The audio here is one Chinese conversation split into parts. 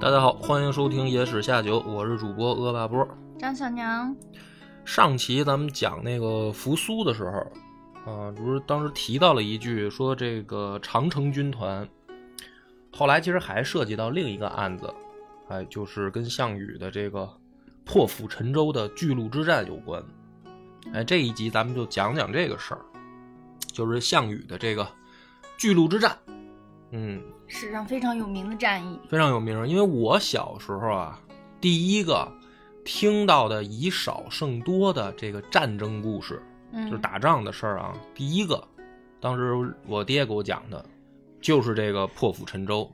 大家好，欢迎收听《野史下酒》，我是主播阿巴波。张小娘，上期咱们讲那个扶苏的时候，啊，不是当时提到了一句，说这个长城军团，后来其实还涉及到另一个案子，哎，就是跟项羽的这个破釜沉舟的巨鹿之战有关。哎，这一集咱们就讲讲这个事儿，就是项羽的这个巨鹿之战。嗯，史上非常有名的战役，非常有名。因为我小时候啊，第一个听到的以少胜多的这个战争故事，嗯，就是打仗的事儿啊，第一个，当时我爹给我讲的，就是这个破釜沉舟。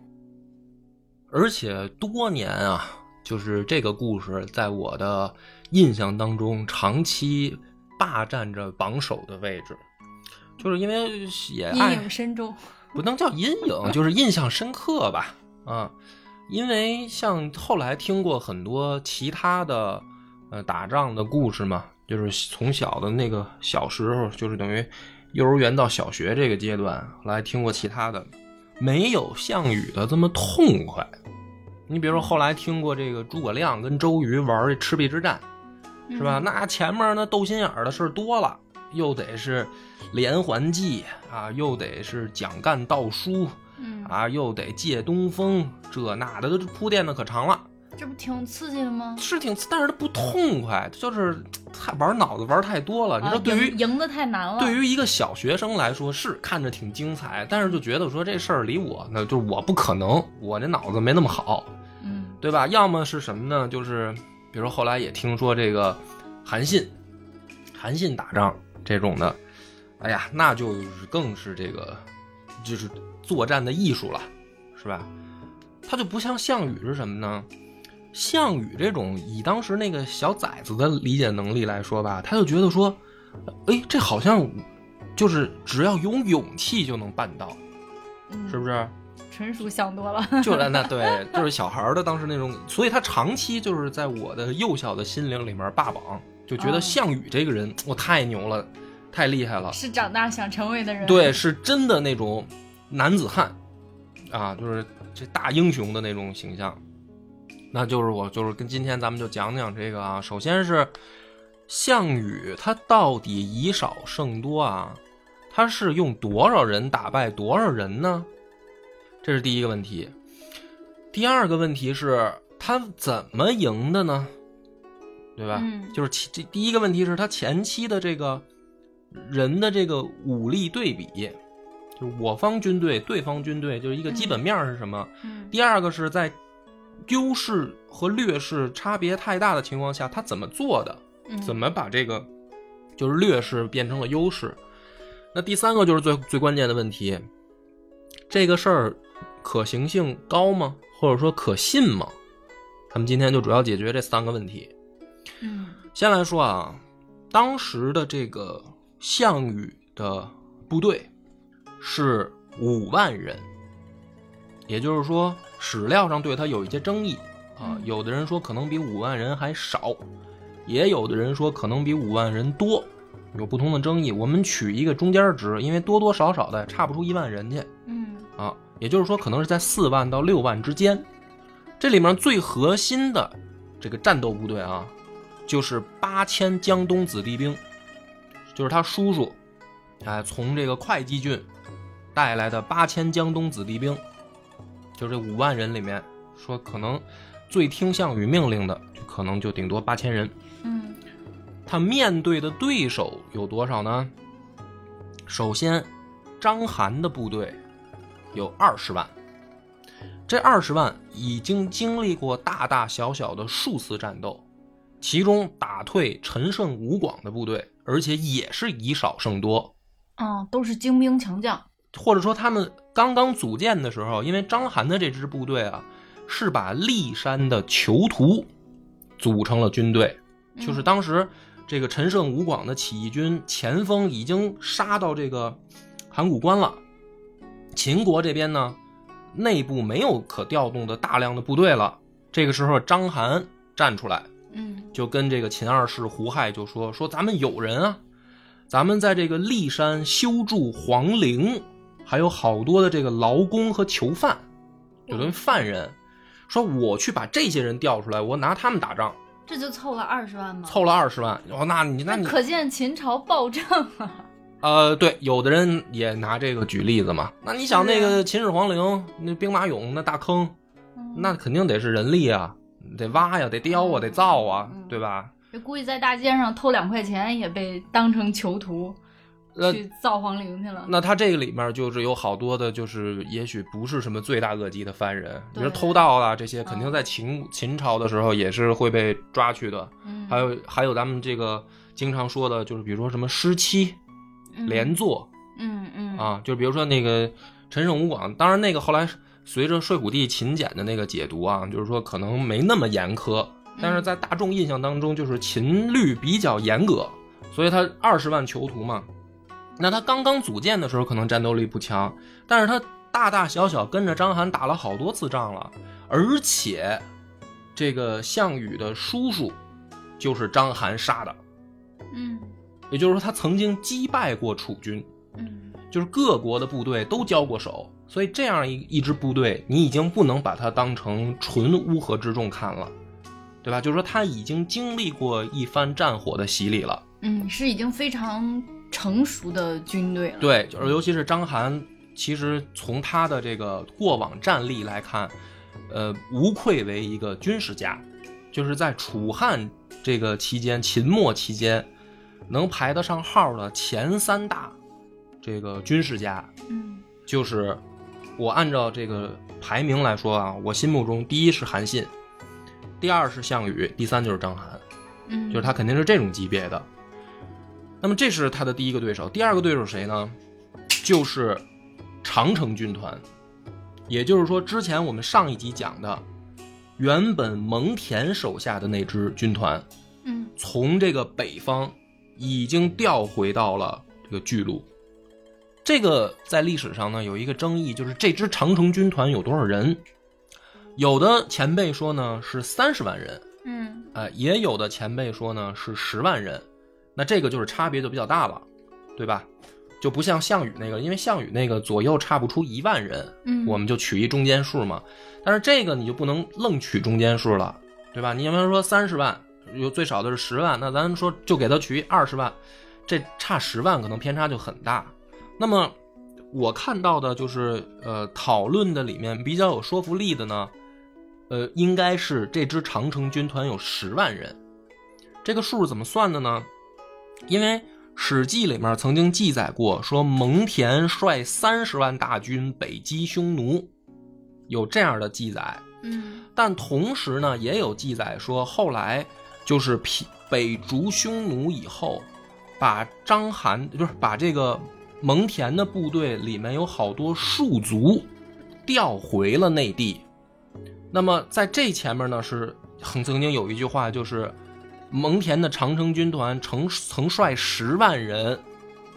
而且多年啊，就是这个故事在我的印象当中长期霸占着榜首的位置，就是因为也爱阴影深重。不能叫阴影，就是印象深刻吧。啊，因为像后来听过很多其他的呃打仗的故事嘛，就是从小的那个小时候，就是等于幼儿园到小学这个阶段来听过其他的，没有项羽的这么痛快。你比如说后来听过这个诸葛亮跟周瑜玩这赤壁之战，是吧？嗯那前面那斗心眼儿的事儿多了。又得是连环计啊，又得是蒋干盗书嗯，啊，又得借东风，这那的都铺垫的可长了，这不挺刺激的吗？是挺，但是它不痛快，就是太玩脑子玩太多了。你啊说对于、赢赢的太难了。对于一个小学生来说是看着挺精彩，但是就觉得说这事儿离我呢，就是我不可能，我这脑子没那么好，嗯对吧？要么是什么呢？就是比如说后来也听说这个韩信，韩信打仗这种的，哎呀，那就是更是这个就是作战的艺术了，是吧？他就不像项羽是什么呢？项羽这种以当时那个小崽子的理解能力来说吧，他就觉得说，哎，这好像就是只要有勇气就能办到，嗯，是不是？纯属想多了。就是那对，就是小孩儿的当时那种，所以他长期就是在我的幼小的心灵里面霸榜，就觉得哦项羽这个人，我太牛了，太厉害了，是长大想成为的人。对，，是真的那种男子汉啊，就是这大英雄的那种形象。那就是我就是跟今天咱们就讲讲这个啊，首先是项羽他到底以少胜多啊，他是用多少人打败多少人呢？这是第一个问题。第二个问题是他怎么赢的呢？对吧？嗯就是其这第一个问题是他前期的这个人的这个武力对比，就是我方军队、对方军队，就是一个基本面是什么？嗯第二个是在优势和劣势差别太大的情况下，他怎么做的？嗯，怎么把这个就是劣势变成了优势？那第三个就是最最关键的问题，这个事儿可行性高吗？或者说可信吗？咱们今天就主要解决这三个问题。嗯先来说啊，当时的这个项羽的部队是五万人，也就是说史料上对他有一些争议啊嗯，有的人说可能比五万人还少，也有的人说可能比五万人多，有不同的争议。我们取一个中间值，因为多多少少的差不出一万人去嗯啊，也就是说可能是在四万到六万之间。这里面最核心的这个战斗部队啊，就是八千江东子弟兵，就是他叔叔，哎，从这个会稽郡带来的八千江东子弟兵，就这五万人里面，说可能最听项羽命令的，就可能就顶多八千人。嗯他面对的对手有多少呢？首先，章邯的部队有二十万，这二十万已经经历过大大小小的数次战斗，其中打退陈胜、吴广的部队，而且也是以少胜多。哦，都是精兵强将。或者说他们刚刚组建的时候，因为章邯的这支部队啊，是把骊山的囚徒组成了军队，嗯就是当时这个陈胜吴广的起义军前锋已经杀到这个函谷关了，秦国这边呢，内部没有可调动的大量的部队了。这个时候，章邯站出来，嗯就跟这个秦二世胡亥就说说咱们有人啊，咱们在这个骊山修筑皇陵，还有好多的这个劳工和囚犯，有的犯人，说我去把这些人调出来，我拿他们打仗，这就凑了二十万吗？凑了二十万。哦，那你那你可见秦朝暴政啊！呃，对，有的人也拿这个举例子嘛。那你想那个秦始皇陵那兵马俑那大坑，嗯那肯定得是人力啊，得挖呀，得雕啊，得造啊，嗯对吧？这估计在大街上偷两块钱也被当成囚徒呃去造皇陵去了。那他这个里面就是有好多的，就是也许不是什么罪大恶极的犯人，比如偷盗啊这些，肯定嗯在秦秦朝的时候也是会被抓去的。嗯，还有还有咱们这个经常说的，就是比如说什么失妻嗯连坐嗯嗯啊，就比如说那个陈胜吴广，当然那个后来随着睡虎地秦简的那个解读啊，就是说可能没那么严苛，但是在大众印象当中，就是秦律比较严格，所以他二十万囚徒嘛。那他刚刚组建的时候可能战斗力不强，但是他大大小小跟着章邯打了好多次仗了，而且这个项羽的叔叔就是章邯杀的，嗯。也就是说他曾经击败过楚军，嗯。就是各国的部队都交过手，所以这样一一支部队，你已经不能把它当成纯乌合之众看了，对吧？就是说他已经经历过一番战火的洗礼了。嗯，是已经非常成熟的军队了。，对，就是尤其是章邯，其实从他的这个过往战力来看，呃，无愧为一个军事家，就是在楚汉这个期间，秦末期间，能排得上号的前三大这个军事家，嗯就是我按照这个排名来说啊，我心目中第一是韩信，第二是项羽，第三就是章邯。嗯，就是他肯定是这种级别的。那么这是他的第一个对手，第二个对手是谁呢？就是长城军团，也就是说，之前我们上一集讲的，原本蒙恬手下的那支军团，嗯从这个北方已经调回到了这个巨鹿。这个在历史上呢有一个争议，就是这支长城军团有多少人？有的前辈说呢是三十万人，嗯呃，也有的前辈说呢是十万人，那这个就是差别就比较大了，对吧？就不像项羽那个，因为项羽那个左右差不出一万人，嗯，我们就取一中间数嘛。但是这个你就不能愣取中间数了，对吧？你比方说三十万，有最少的是十万，那咱说就给他取二十万，这差十万可能偏差就很大。那么我看到的就是呃讨论的里面比较有说服力的呢，呃，应该是这支长城军团有十万人。这个数是怎么算的呢？因为《史记》里面曾经记载过，说蒙恬率三十万大军北击匈奴，有这样的记载。嗯但同时呢，也有记载说，后来就是平北逐匈奴以后，把章邯就是把这个蒙恬的部队里面有好多戍卒调回了内地。那么在这前面呢，是曾曾经有一句话，就是蒙恬的长城军团曾曾率十万人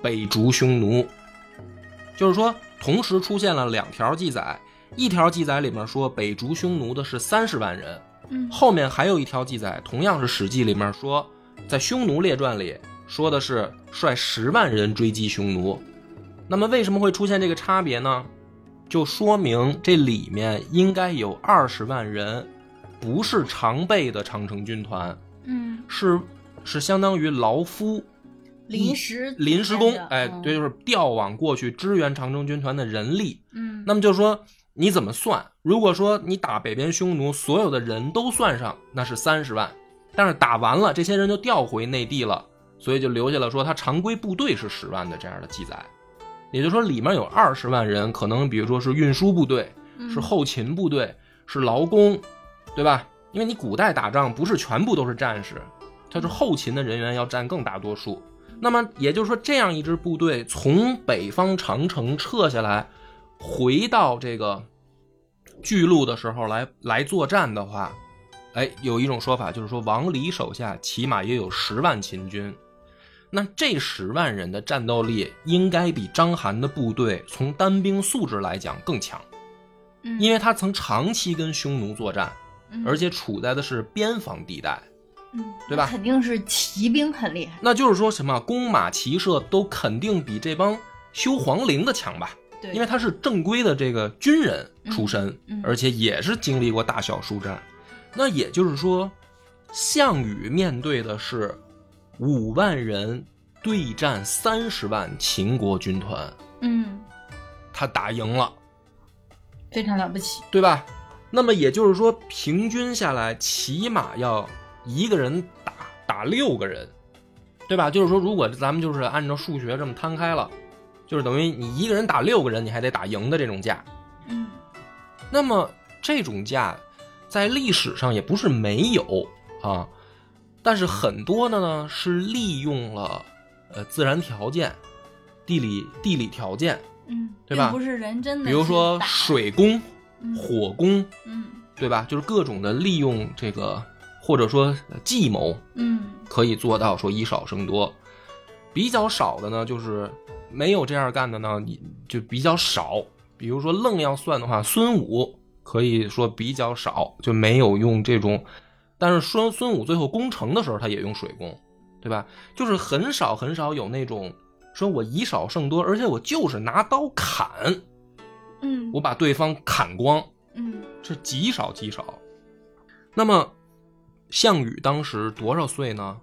北逐匈奴，就是说同时出现了两条记载。一条记载里面说北逐匈奴的是三十万人，嗯后面还有一条记载，同样是《史记》里面说，在《匈奴列传》里说的是率十万人追击匈奴。那么为什么会出现这个差别呢？就说明这里面应该有二十万人，不是常备的长城军团，嗯，是是相当于劳夫临时临时工哎，对，，就是调往过去支援长城军团的人力。嗯，那么就说你怎么算？如果说你打北边匈奴，所有的人都算上，那是三十万，但是打完了，这些人就调回内地了，所以就留下了说他常规部队是十万的这样的记载。也就是说，里面有二十万人，可能比如说是运输部队，嗯是后勤部队，是劳工，对吧？因为你古代打仗不是全部都是战士，他是后勤的人员要占更大多数。那么也就是说，这样一支部队从北方长城撤下来，回到这个巨鹿的时候来来作战的话，哎，有一种说法就是说，王离手下起码也有十万秦军。那这十万人的战斗力应该比章邯的部队从单兵素质来讲更强，嗯因为他曾长期跟匈奴作战，嗯而且处在的是边防地带。嗯，对吧肯定是骑兵很厉害。那就是说什么弓马骑射都肯定比这帮修皇陵的强吧？对，因为他是正规的这个军人出身，而且也是经历过大小数战。那也就是说，项羽面对的是五万人对战三十万秦国军团，嗯，他打赢了，非常了不起。对吧？那么也就是说，平均下来起码要一个人打打六个人，对吧？就是说，如果咱们就是按照数学这么摊开了，就是等于你一个人打六个人，你还得打赢的这种架。嗯那么这种架在历史上也不是没有啊，但是很多的呢是利用了呃自然条件、地理地理条件，嗯，对吧并不是人真的，比如说，水攻、嗯火攻，嗯对吧？就是各种的利用这个或者说呃计谋，嗯可以做到说以少胜多。比较少的呢，就是没有这样干的呢，你就比较少。比如说愣要算的话，孙武可以说比较少，就没有用这种。但是孙孙武最后攻城的时候，他也用水攻，对吧？就是很少很少有那种说我以少胜多，而且我就是拿刀砍，嗯，我把对方砍光，嗯这极少极少。那么，项羽当时多少岁呢？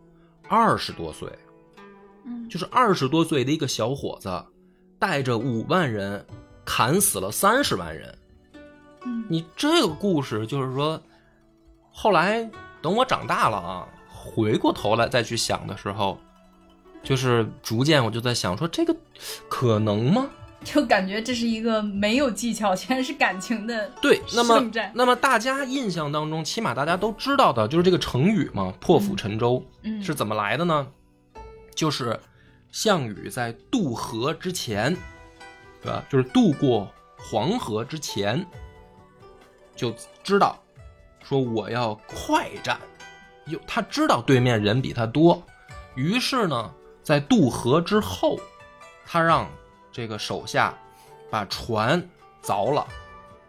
二十多岁，嗯，就是二十多岁的一个小伙子，带着五万人砍死了三十万人。嗯你这个故事就是说，后来等我长大了啊，回过头来再去想的时候，就是逐渐我就在想说，这个可能吗？就感觉这是一个没有技巧，全是感情的对，那么。那么大家印象当中，起码大家都知道的就是这个成语嘛，“破釜沉舟”嗯是怎么来的呢？就是项羽在渡河之前，对吧？就是渡过黄河之前，就知道说我要快战，有他知道对面人比他多，于是呢，在渡河之后，他让这个手下把船凿了，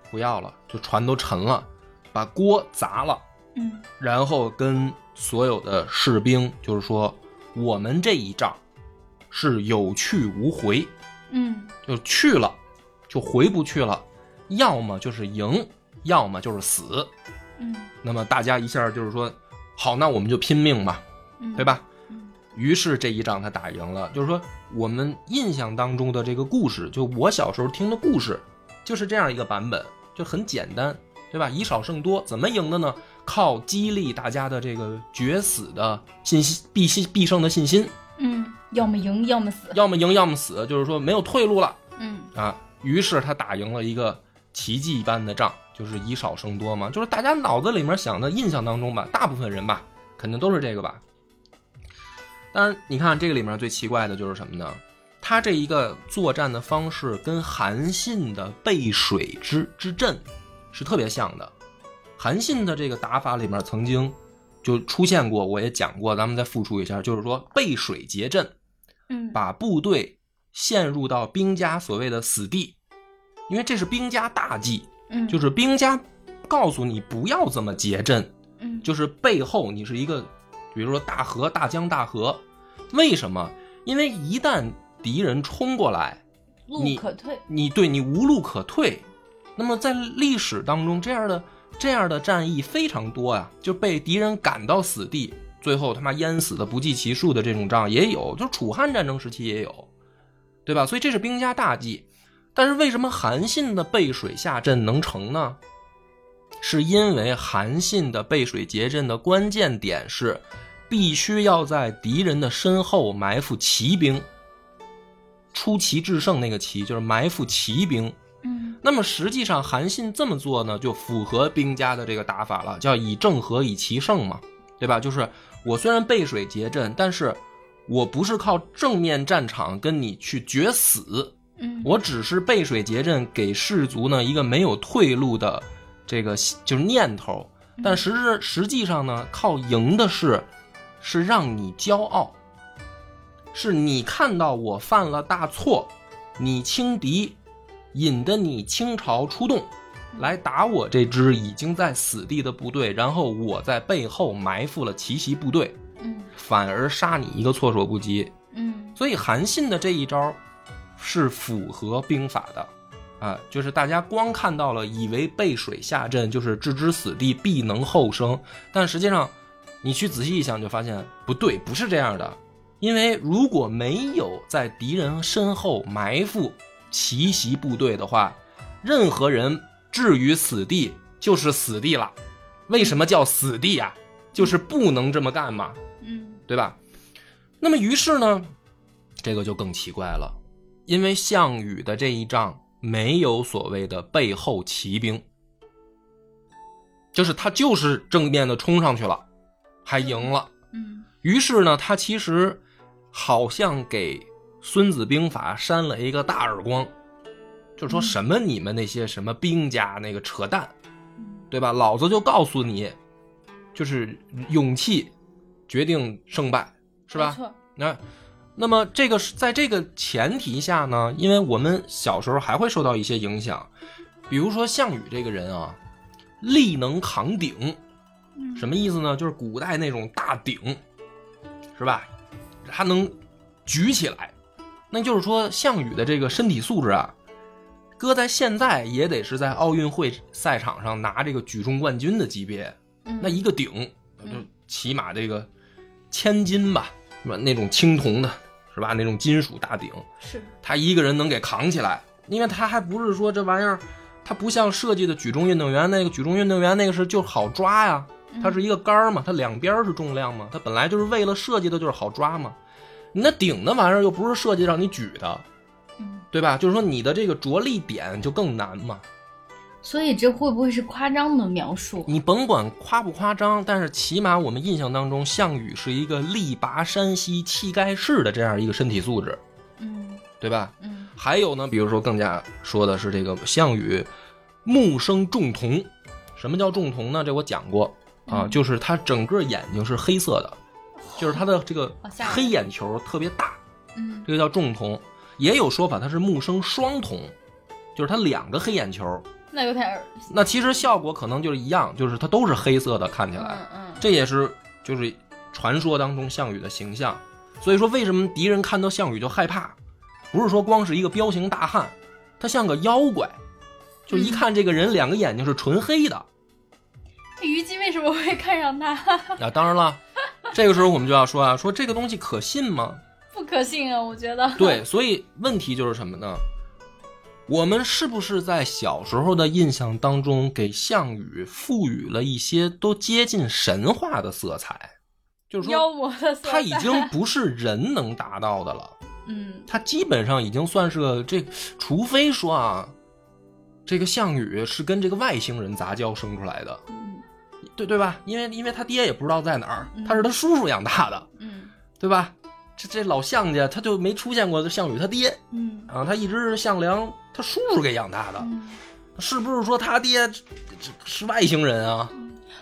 不要了，就船都沉了，把锅砸了。嗯然后跟所有的士兵就是说，我们这一仗是有去无回，嗯就去了就回不去了，要么就是赢，要么就是死。嗯那么大家一下就是说，好，那我们就拼命吧，嗯，对？吧？嗯于是这一仗他打赢了。就是说，我们印象当中的这个故事，就我小时候听的故事，就是这样一个版本，就很简单，对吧？以少胜多，怎么赢的呢？靠激励大家的这个决死的信心、必信必胜的信心，嗯，要么赢，要么死。要么赢，要么死，就是说没有退路了嗯啊。于是他打赢了一个奇迹般的仗，就是以少胜多嘛，就是大家脑子里面想的印象当中吧，大部分人吧，肯定都是这个吧。当然，你看这个里面最奇怪的就是什么呢？他这一个作战的方式跟韩信的背水之之阵是特别像的。韩信的这个打法里面曾经就出现过，我也讲过，咱们再复述一下，就是说背水结阵，嗯，把部队陷入到兵家所谓的死地，因为这是兵家大忌，嗯就是兵家告诉你不要这么结阵，嗯就是背后你是一个，比如说大河、大江大河，为什么？因为一旦敌人冲过来，路你可退。你对你无路可退。那么在历史当中，这样的这样的战役非常多呀、就被敌人赶到死地，最后他妈淹死的不计其数的这种仗也有，就楚汉战争时期也有，对吧？所以这是兵家大忌。但是为什么韩信的背水下阵能成呢？是因为韩信的背水结阵的关键点是，必须要在敌人的身后埋伏骑兵。出奇制胜那个奇就是埋伏骑兵。嗯那么实际上韩信这么做呢，就符合兵家的这个打法了，叫以正合以奇胜嘛，对吧？就是我虽然背水结阵，但是我不是靠正面战场跟你去决死，嗯，我只是背水结阵，给士卒呢一个没有退路的这个就是念头。但实质实际上呢，靠赢的是是让你骄傲，是你看到我犯了大错，你轻敌，引得你倾巢出动，来打我这支已经在死地的部队，然后我在背后埋伏了奇袭部队，嗯反而杀你一个措手不及。嗯所以韩信的这一招是符合兵法的，啊，就是大家光看到了，以为背水下阵就是置之死地，必能后生，但实际上，你去仔细一想，就发现不对，不是这样的。因为如果没有在敌人身后埋伏奇袭部队的话，任何人置于死地就是死地了。为什么叫死地啊？就是不能这么干嘛，嗯对吧？那么于是呢，这个就更奇怪了，因为项羽的这一仗没有所谓的背后骑兵，就是他就是正面的冲上去了，还赢了。嗯于是呢，他其实好像给《孙子兵法》扇了一个大耳光，就是说嗯什么你们那些什么兵家那个扯淡，嗯对吧？老子就告诉你，就是勇气决定胜败，是吧没？错，那那么这个是在这个前提下呢，因为我们小时候还会受到一些影响，比如说项羽这个人啊，力能扛鼎，嗯什么意思呢？就是古代那种大鼎，是吧？他能举起来，那就是说项羽的这个身体素质啊，搁在现在也得是在奥运会赛场上拿这个举重冠军的级别。嗯那一个鼎就起码这个千斤吧，是吧？那种青铜的，是吧？那种金属大鼎，是他一个人能给扛起来，因为他还不是说这玩意儿，他不像设计的举重运动员那个举重运动员那个是就好抓呀，它是一个杆儿嘛，它两边是重量嘛，它本来就是为了设计的就是好抓嘛。你那顶那玩意儿又不是设计让你举的，嗯，对吧？就是说你的这个着力点就更难嘛。所以这会不会是夸张的描述？你甭管夸不夸张，但是起码我们印象当中，项羽是一个力拔山兮气盖世的这样一个身体素质，嗯对吧？嗯还有呢，比如说更加说的是这个项羽目生重瞳，什么叫重瞳呢？这我讲过啊，嗯就是他整个眼睛是黑色的，就是他的这个黑眼球特别大，嗯这个叫重瞳。也有说法他是目生双瞳，就是他两个黑眼球。那有点儿那其实效果可能就是一样，就是它都是黑色的，看起来。嗯嗯这也是就是传说当中项羽的形象。所以说，为什么敌人看到项羽就害怕？不是说光是一个彪形大汉，他像个妖怪，就一看这个人两个眼睛是纯黑的。虞姬为什么会看上他？啊，当然了，这个时候我们就要说啊，说这个东西可信吗？不可信啊，我觉得。对，所以问题就是什么呢？我们是不是在小时候的印象当中给项羽赋予了一些都接近神话的色彩？就是说。他已经不是人能达到的了。嗯他基本上已经算是个这，除非说啊，这个项羽是跟这个外星人杂交生出来的，嗯对对吧？因为因为他爹也不知道在哪儿嗯，他是他叔叔养大的，嗯对吧？这这老项家他就没出现过项羽他爹嗯啊，他一直是项梁他叔叔给养大的，嗯，是不是说他爹是外星人啊？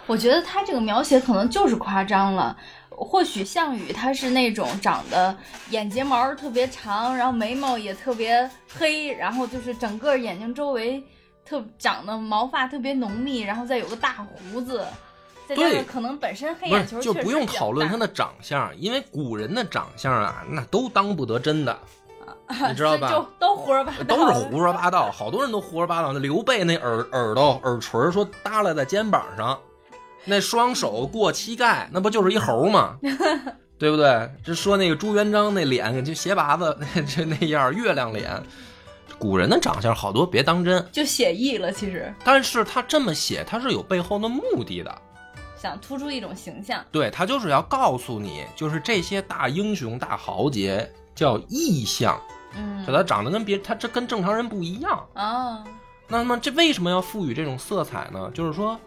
我觉得他这个描写可能就是夸张了。或许项羽他是那种长得眼睫毛特别长，然后眉毛也特别黑，然后就是整个眼睛周围特长得毛发特别浓密，然后再有个大胡子，再加对上可能本身黑不眼球是，就不用讨论他的长相，因为古人的长相啊，那都当不得真的，你知道 吧？就都胡说八道，都是胡说八道，好多人都胡说八道。那刘备那耳耳朵耳垂说耷拉在肩膀上，那双手过膝盖，那不就是一猴吗？对不对？这说那个朱元璋那脸就斜拔子，那这那样月亮脸，古人的长相好多别当真。就写意了。其实但是他这么写，他是有背后的目的的。想突出一种形象，对他就是要告诉你，就是这些大英雄、大豪杰叫异象，嗯就他长得跟别他这跟正常人不一样。啊，那么这为什么要赋予这种色彩呢？就是说，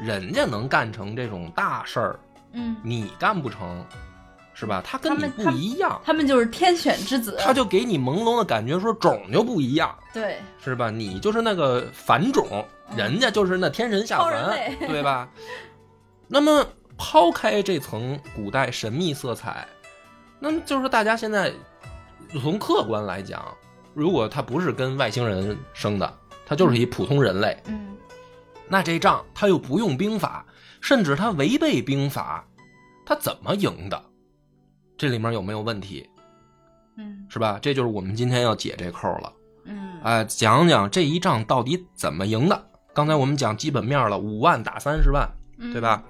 人家能干成这种大事儿，嗯，你干不成，是吧？他跟你不一样，他们就是天选之子，他就给你朦胧的感觉，说种就不一样，对，是吧？你就是那个凡种，嗯人家就是那天神下凡，对吧？那么抛开这层古代神秘色彩，那么就是大家现在从客观来讲，如果他不是跟外星人生的，他就是一普通人类，嗯那这仗他又不用兵法，甚至他违背兵法，他怎么赢的？这里面有没有问题？嗯是吧？这就是我们今天要解这扣了。嗯哎，讲讲这一仗到底怎么赢的。刚才我们讲基本面了，五万打三十万，嗯对吧？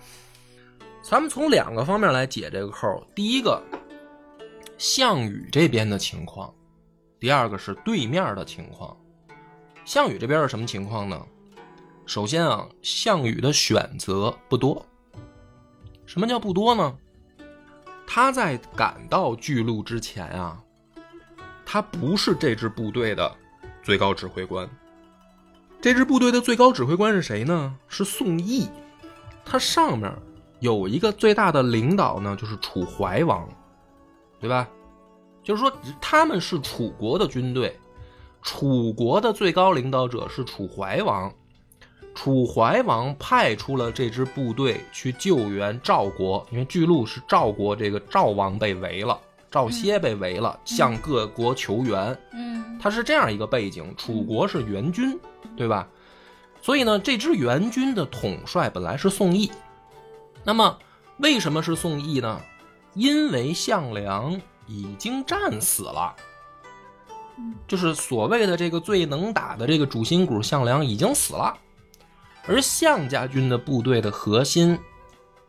咱们从两个方面来解这个扣。第一个，项羽这边的情况；第二个是对面的情况。项羽这边是什么情况呢？首先啊，项羽的选择不多。什么叫不多呢？他在赶到巨鹿之前啊，他不是这支部队的最高指挥官。这支部队的最高指挥官是谁呢？是宋义。他上面有一个最大的领导呢，就是楚怀王，对吧？就是说他们是楚国的军队，楚国的最高领导者是楚怀王。楚怀王派出了这支部队去救援赵国，因为巨鹿是赵国这个赵王被围了，赵歇被围了，向各国求援。嗯它是这样一个背景，楚国是援军，对吧？所以呢，这支援军的统帅本来是宋义。那么为什么是宋义呢？因为项梁已经战死了，就是所谓的这个最能打的这个主心骨项梁已经死了，而项家军的部队的核心，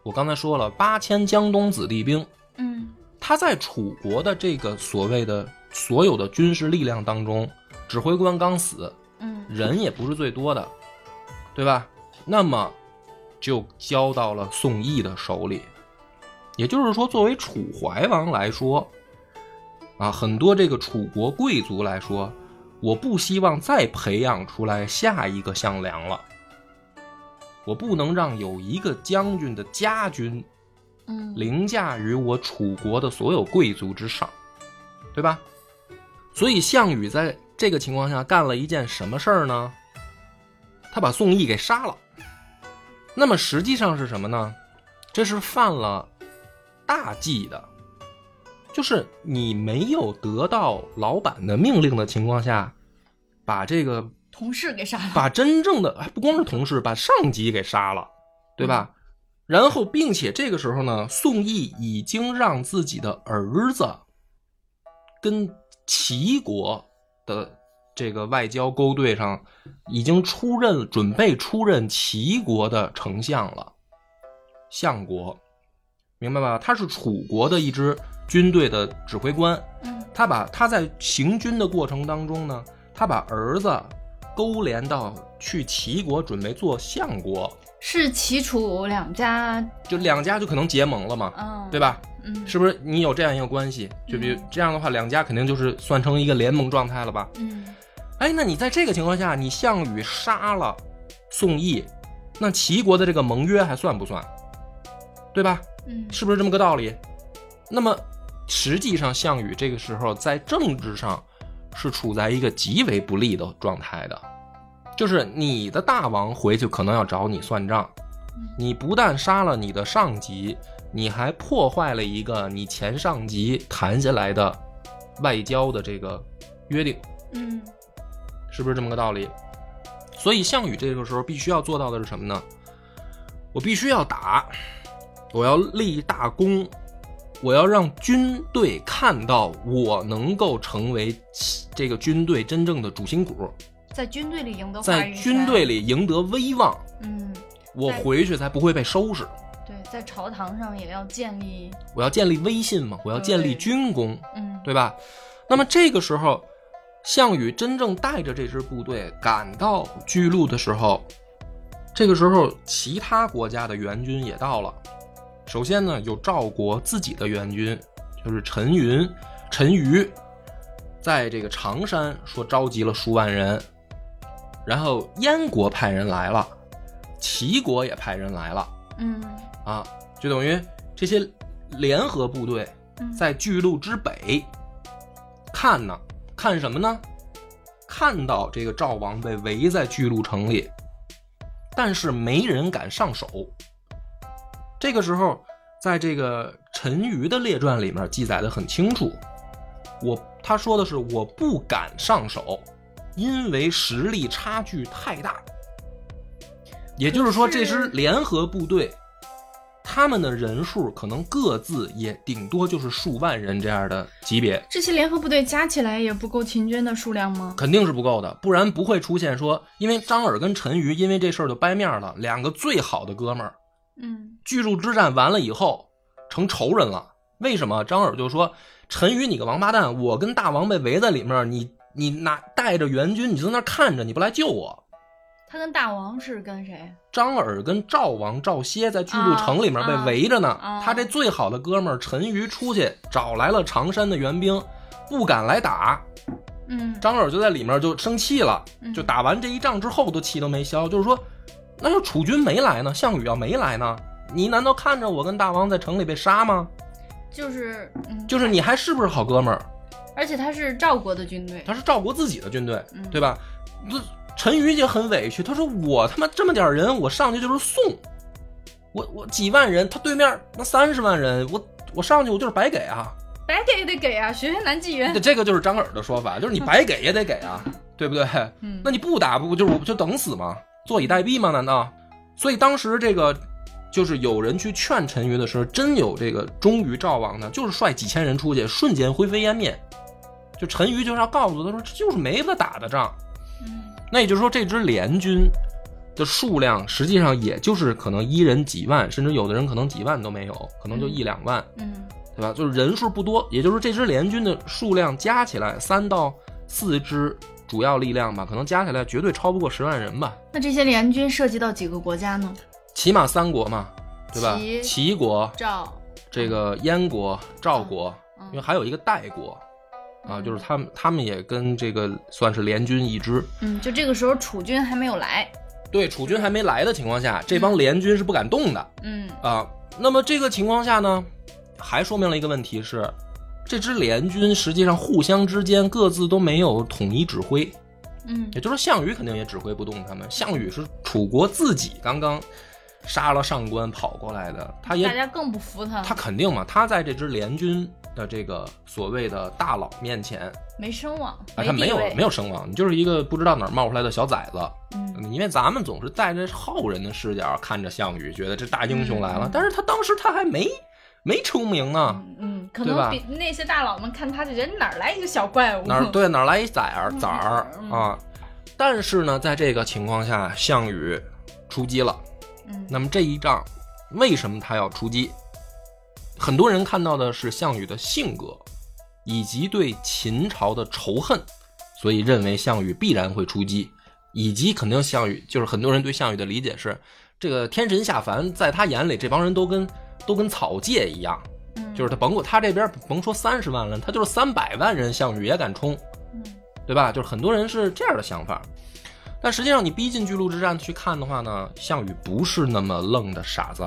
我刚才说了，八千江东子弟兵，嗯。他在楚国的这个所谓的所有的军事力量当中，指挥官刚死，嗯。人也不是最多的，对吧？那么就交到了宋义的手里。也就是说，作为楚怀王来说，啊，很多这个楚国贵族来说，我不希望再培养出来下一个项梁了。我不能让有一个将军的家军嗯凌驾于我楚国的所有贵族之上，对吧？所以项羽在这个情况下干了一件什么事儿呢？他把宋义给杀了。那么实际上是什么呢？这是犯了大忌的，就是你没有得到老板的命令的情况下，把这个同事给杀了。把真正的哎不光是同事，把上级给杀了，对吧？然后，并且这个时候呢，宋义已经让自己的儿子跟齐国的这个外交勾兑上，已经出任准备出任齐国的丞相了，相国，明白吧？他是楚国的一支军队的指挥官，嗯他把他在行军的过程当中呢，他把儿子勾连到去齐国准备做相国，是齐楚两家，就两家就可能结盟了嘛，嗯，对？吧？嗯，是不是你有这样一个关系？就比如嗯这样的话，两家肯定就是算成一个联盟状态了吧？嗯哎，那你在这个情况下，你项羽杀了宋义，那齐国的这个盟约还算不算？对吧？嗯是不是这么个道理？那么实际上，项羽这个时候在政治上是处在一个极为不利的状态的，就是你的大王回去可能要找你算账，你不但杀了你的上级，你还破坏了一个你前上级谈下来的外交的这个约定，嗯是不是这么个道理？所以项羽这个时候必须要做到的是什么呢？我必须要打，我要立大功，我要让军队看到我能够成为这个军队真正的主心骨，在军队里赢得在军队，里赢得威望，嗯，我回去才不会被收拾。对，在朝堂上也要建立，我要建立威信嘛，我要建立军功，嗯对吧？那么这个时候，项羽真正带着这支部队赶到巨鹿的时候，这个时候其他国家的援军也到了。首先呢，有赵国自己的援军，就是陈云、陈馀，在这个常山说召集了数万人，然后燕国派人来了，齐国也派人来了。嗯啊，就等于这些联合部队嗯在巨鹿之北看呢，看什么呢？看到这个赵王被围在巨鹿城里，但是没人敢上手。这个时候，在这个陈馀的列传里面记载的很清楚，我他说的是我不敢上手，因为实力差距太大。也就是说，这支联合部队，他们的人数可能各自也顶多就是数万人这样的级别，这些联合部队加起来也不够秦军的数量吗？肯定是不够的，不然不会出现说，因为张耳跟陈馀因为这事儿就掰面了，两个最好的哥们儿，嗯巨鹿之战完了以后成仇人了。为什么？张耳就说：“陈馀你个王八蛋，我跟大王被围在里面，你你拿带着援军，你就在那看着，你不来救我。”他跟大王是跟谁？张耳跟赵王赵歇在巨鹿城里面被围着呢。啊啊他这最好的哥们儿陈馀出去找来了常山的援兵，不敢来打。嗯张耳就在里面就生气了，嗯就打完这一仗之后都气都没消，就是说，那要楚军没来呢，项羽要没来呢，你难道看着我跟大王在城里被杀吗？就是嗯，就是你还是不是好哥们儿？而且他是赵国的军队，他是赵国自己的军队，嗯对吧？这陈馀也很委屈，他说我他妈这么点人，我上去就是送，我我几万人，他对面那三十万人，我我上去我就是白给啊。白给也得给啊，学学南纪元。这个就是张耳的说法，就是你白给也得给啊，对不对？嗯那你不打不就是就等死吗？坐以待毙吗？难道？所以当时这个就是有人去劝陈馀的时候，真有这个忠于赵王的，就是率几千人出去，瞬间灰飞烟灭。就陈馀就是要告诉他说，这就是没法打的仗。嗯那也就是说，这支联军的数量实际上也就是可能一人几万，甚至有的人可能几万都没有，可能就一两万。嗯对吧？就是人数不多，也就是这支联军的数量加起来三到四支主要力量吧，可能加起来绝对超不过十万人吧，那这些联军涉及到几个国家呢？起码三国嘛，对吧？齐齐国、赵，这个燕国、赵国，嗯因为还有一个代国，啊，就是他们他们也跟这个算是联军一支。嗯，就这个时候楚军还没有来。对，楚军还没来的情况下，这帮联军是不敢动的嗯啊。那么这个情况下呢，还说明了一个问题是，这支联军实际上互相之间各自都没有统一指挥。嗯也就是说，项羽肯定也指挥不动他们。项羽是楚国自己刚刚杀了上官跑过来的，他也大家更不服他，他肯定嘛，他在这支联军的这个所谓的大佬面前，没声望，啊，他没有没有声望，你就是一个不知道哪儿冒出来的小崽子。嗯因为咱们总是带着后人的视角看着项羽，觉得这大英雄来了，但是他当时他还没没出名呢，嗯嗯，可能比那些大佬们看他这人哪儿来一个小怪物？哪儿对哪儿来一崽儿崽儿嗯啊？但是呢，在这个情况下，项羽出击了。嗯那么这一仗，为什么他要出击？很多人看到的是项羽的性格，以及对秦朝的仇恨，所以认为项羽必然会出击，以及肯定项羽就是很多人对项羽的理解是，这个天神下凡，在他眼里这帮人都跟都跟草芥一样，嗯就是他甭管他这边甭说三十万了，他就是三百万人，项羽也敢冲，嗯对吧？就是很多人是这样的想法，但实际上你逼近巨鹿之战去看的话呢，项羽不是那么愣的傻子，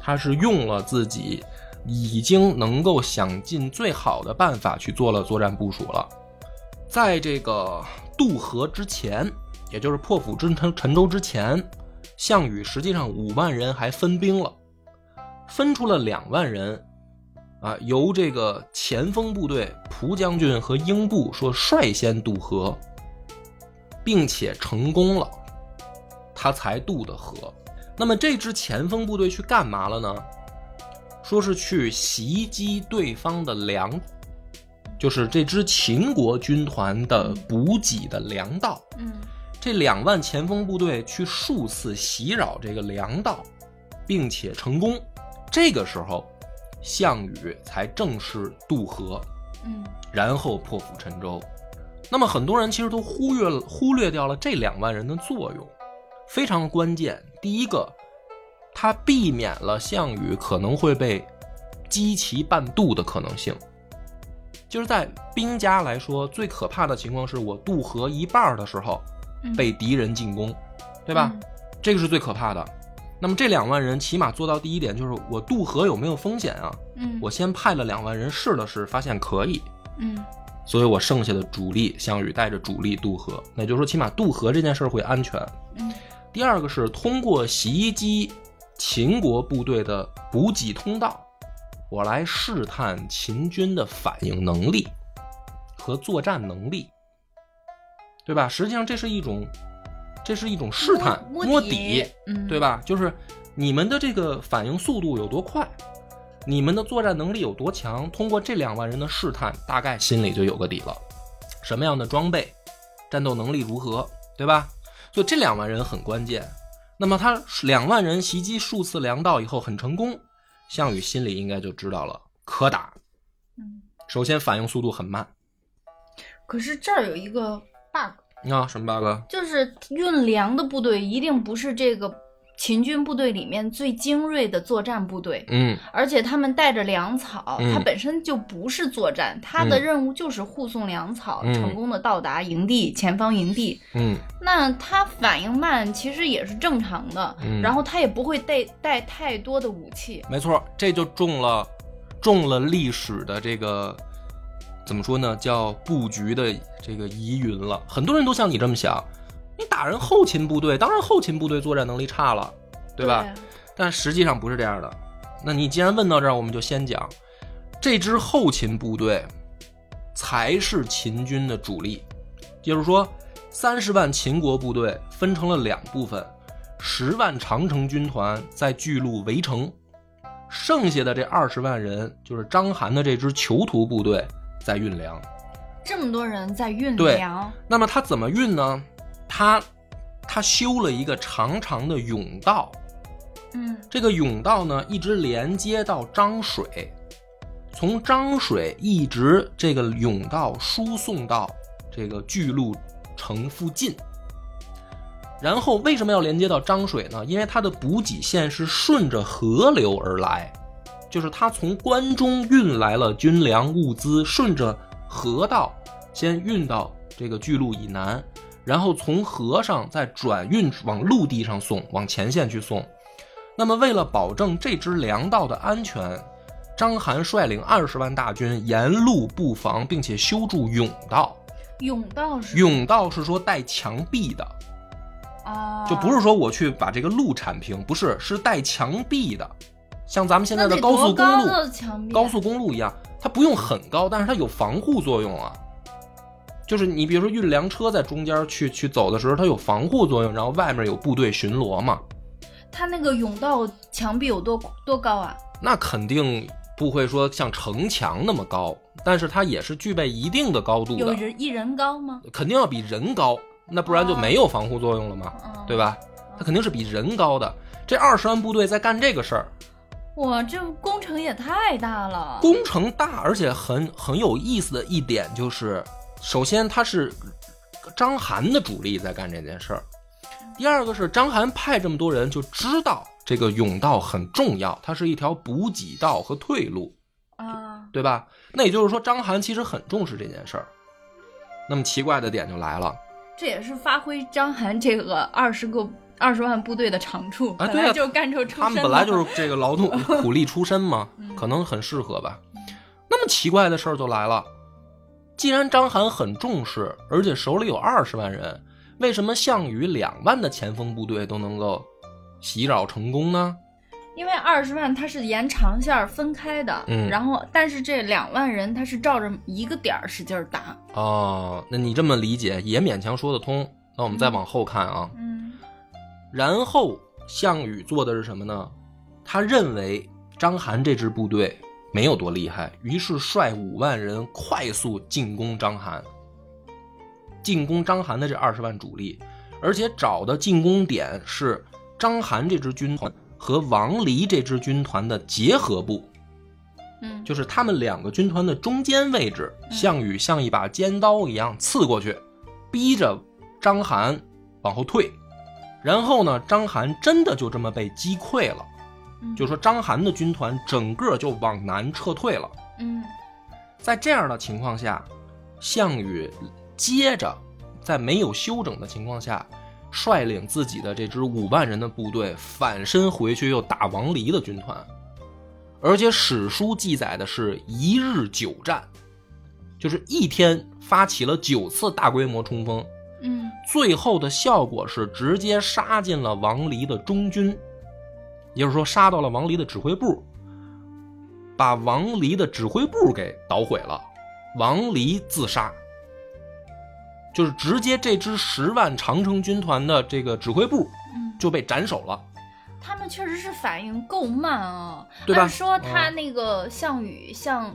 他是用了自己已经能够想尽最好的办法去做了作战部署了。在这个渡河之前，也就是破釜沉沉舟之前，项羽实际上五万人还分兵了，分出了两万人。啊，由这个前锋部队蒲将军和英布说率先渡河，并且成功了，他才渡的河。那么这支前锋部队去干嘛了呢？说是去袭击对方的粮，就是这支秦国军团的补给的粮道。嗯这两万前锋部队去数次袭扰这个粮道，并且成功。这个时候，项羽才正式渡河，嗯然后破釜沉舟。那么很多人其实都忽略了忽略掉了这两万人的作用，非常关键。第一个，他避免了项羽可能会被击其半渡的可能性。就是在兵家来说，最可怕的情况是我渡河一半的时候嗯被敌人进攻，对吧？这个是最可怕的。那么这两万人起码做到第一点，就是我渡河有没有风险啊？嗯我先派了两万人试了试，发现可以，嗯所以我剩下的主力项羽带着主力渡河，那就是说起码渡河这件事儿会安全。嗯第二个是通过袭击秦国部队的补给通道，我来试探秦军的反应能力和作战能力，对吧？实际上这是一种，这是一种试探摸摸底嗯对吧？就是你们的这个反应速度有多快，你们的作战能力有多强，通过这两万人的试探，大概心里就有个底了。什么样的装备，战斗能力如何，对吧？所以这两万人很关键。那么他两万人袭击数次粮道以后很成功，项羽心里应该就知道了，可打。嗯，首先反应速度很慢可是这儿有一个 bug，啊，什么 bug？就是运粮的部队一定不是这个秦军部队里面最精锐的作战部队，嗯而且他们带着粮草，嗯它本身就不是作战，它的嗯任务就是护送粮草、嗯成功的到达营地前方营地。嗯那他反应慢其实也是正常的，嗯然后他也不会带带太多的武器。没错，这就中了中了历史的这个怎么说呢？叫布局的这个疑云了。很多人都像你这么想，你打人后勤部队，当然后勤部队作战能力差了，对吧？但实际上不是这样的。那你既然问到这儿，我们就先讲这支后勤部队才是秦军的主力。也就是说，三十万秦国部队分成了两部分，十万长城军团在巨鹿围城，剩下的这二十万人就是章邯的这支囚徒部队在运粮。这么多人在运粮，那么他怎么运呢？他他修了一个长长的甬道，嗯这个甬道呢一直连接到漳水，从漳水一直这个甬道输送到这个巨鹿城附近。然后为什么要连接到漳水呢？因为它的补给线是顺着河流而来，就是它从关中运来了军粮物资，顺着河道先运到这个巨鹿以南，然后从河上再转运往陆地上送，往前线去送。那么，为了保证这支粮道的安全，章邯率领二十万大军沿路布防，并且修筑甬道。甬道是甬道是说带墙壁的，啊，就不是说我去把这个路铲平，不是，是带墙壁的，像咱们现在的高速公路、高速公路一样，它不用很高，但是它有防护作用啊。就是你比如说运粮车在中间去去走的时候，它有防护作用，然后外面有部队巡逻嘛，它那个甬道墙壁有多多高啊？那肯定不会说像城墙那么高，但是它也是具备一定的高度有的，人一人高吗？肯定要比人高，那不然就没有防护作用了嘛，嗯，对吧？它肯定是比人高的。这二十万部队在干这个事儿，哇，这工程也太大了。工程大，而且很很有意思的一点就是，首先他是章邯的主力在干这件事儿，第二个是章邯派这么多人就知道这个甬道很重要，它是一条补给道和退路，啊，对吧？那也就是说，章邯其实很重视这件事儿。那么奇怪的点就来了，这也是发挥章邯这个二十个二十万部队的长处，啊对就干这出身他们本来就是这个劳动 苦力出身嘛，可能很适合吧。那么奇怪的事儿就来了，既然章邯很重视，而且手里有二十万人，为什么项羽两万的前锋部队都能够袭扰成功呢？因为二十万它是沿长线儿分开的，嗯然后但是这两万人他是照着一个点儿使劲儿打，哦，那你这么理解也勉强说得通。那我们再往后看啊，嗯然后项羽做的是什么呢？他认为章邯这支部队没有多厉害，于是率五万人快速进攻章邯，进攻章邯的这二十万主力，而且找的进攻点是章邯这支军团和王离这支军团的结合部，嗯，就是他们两个军团的中间位置。项羽像一把尖刀一样刺过去，逼着章邯往后退。然后呢，章邯真的就这么被击溃了，嗯。就说章邯的军团整个就往南撤退了。嗯。在这样的情况下，项羽接着在没有休整的情况下，率领自己的这支五万人的部队反身回去，又打王离的军团，而且史书记载的是一日九战，就是一天发起了九次大规模冲锋，嗯。最后的效果是直接杀进了王离的中军，也就是说杀到了王离的指挥部，把王离的指挥部给捣毁了，王离自杀，就是直接这支十万长城军团的这个指挥部嗯，就被斩首了。他们确实是反应够慢啊。对吧按说他嗯那个项羽像